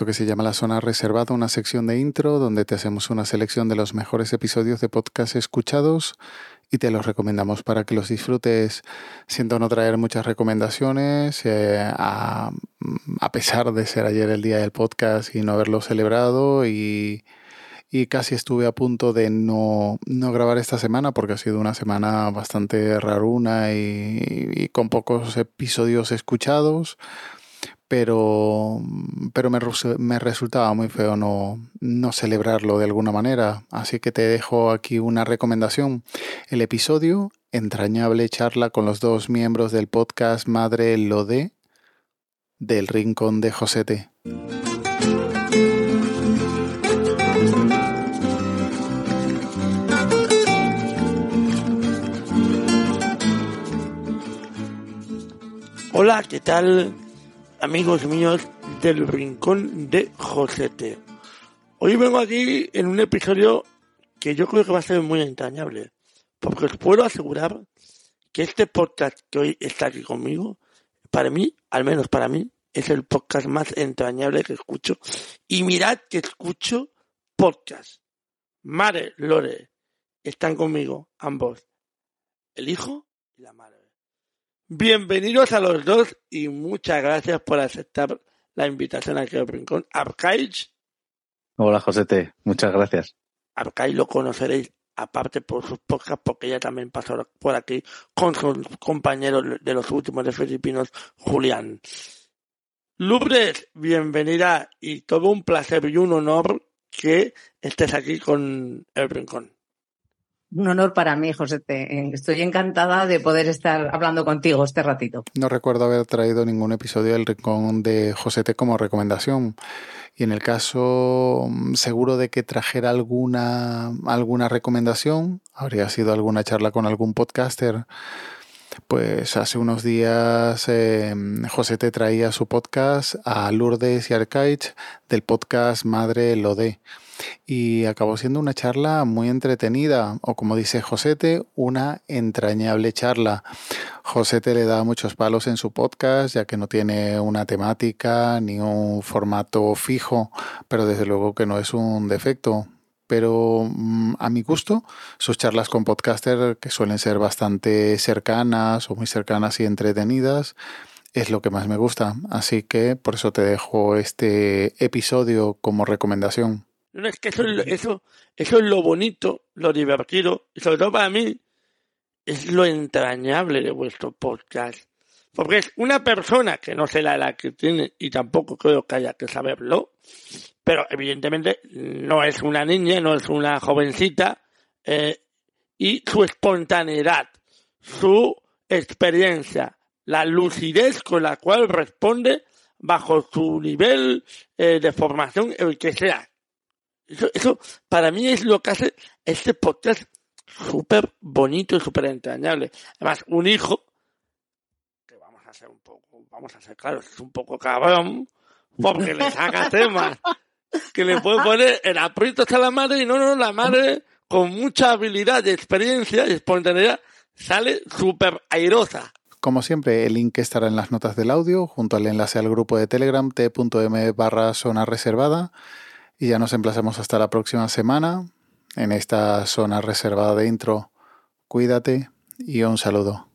esto que se llama la zona reservada, una sección de intro donde te hacemos una selección de los mejores episodios de podcast escuchados y te los recomendamos para que los disfrutes. Siento no traer muchas recomendaciones, eh, a, a, pesar de ser ayer el día del podcast y no haberlo celebrado y, y casi estuve a punto de no, no, grabar esta semana porque ha sido una semana bastante raruna y, y con pocos episodios escuchados pero, pero me, resultaba muy feo no, no celebrarlo de alguna manera. Así que te dejo aquí una recomendación. El episodio, entrañable charla con los dos miembros del podcast Madre Lode del Rincón de Josete. Hola, ¿qué tal? Amigos míos del Rincón de Josete. Hoy vengo aquí en un episodio que yo creo que va a ser muy entrañable, porque os puedo asegurar que este podcast que hoy está aquí conmigo, para mí, al menos para mí, es el podcast más entrañable que escucho. Y mirad que escucho podcast. Mare, Lore, están conmigo ambos, el hijo y la madre. Bienvenidos a los dos y muchas gracias por aceptar la invitación aquí al Rincón. Arcaich. Hola, Josete. Muchas gracias. Arcaich lo conoceréis aparte por sus podcasts, porque ella también pasó por aquí con sus compañeros de los últimos de Filipinos, Julián. Lubres, bienvenida y todo un placer y un honor que estés aquí con el Rincón. Un honor para mí, José. Estoy encantada de poder estar hablando contigo este ratito. No recuerdo haber traído ningún episodio del Rincón de Josete como recomendación. Y en el caso mm, seguro de que trajera alguna, alguna recomendación, habría sido alguna charla con algún podcaster. Pues hace unos días eh, José traía su podcast a Lourdes y Arcaich del podcast Madre Lode y acabó siendo una charla muy entretenida, o como dice Josete, una entrañable charla. Josete le da muchos palos en su podcast, ya que no tiene una temática ni un formato fijo, pero desde luego que no es un defecto. Pero mm, a mi gusto, sus charlas con podcaster, que suelen ser bastante cercanas o muy cercanas y entretenidas, es lo que más me gusta. Así que por eso te dejo este episodio como recomendación. No, es que eso eso, eso es lo bonito, lo divertido, y sobre todo para mí, es lo entrañable de vuestro podcast. Porque es una persona que no sé la que tiene y tampoco creo que haya que saberlo, pero evidentemente no es una niña, no es una jovencita, eh, y su espontaneidad, su experiencia, la lucidez con la cual responde bajo su nivel eh, de formación, el que sea, eso, para mí es lo que hace este podcast súper bonito y súper entrañable. Además, un hijo, a ser un poco, vamos a ser claros, es un poco cabrón, porque le saca temas que le puede poner el aprieto a la madre y no, no, la madre con mucha habilidad y experiencia y espontaneidad sale súper airosa. Como siempre, el link estará en las notas del audio, junto al enlace al grupo de Telegram t.m barra zona reservada. Y ya nos emplazamos hasta la próxima semana en esta zona reservada de intro. Cuídate y un saludo.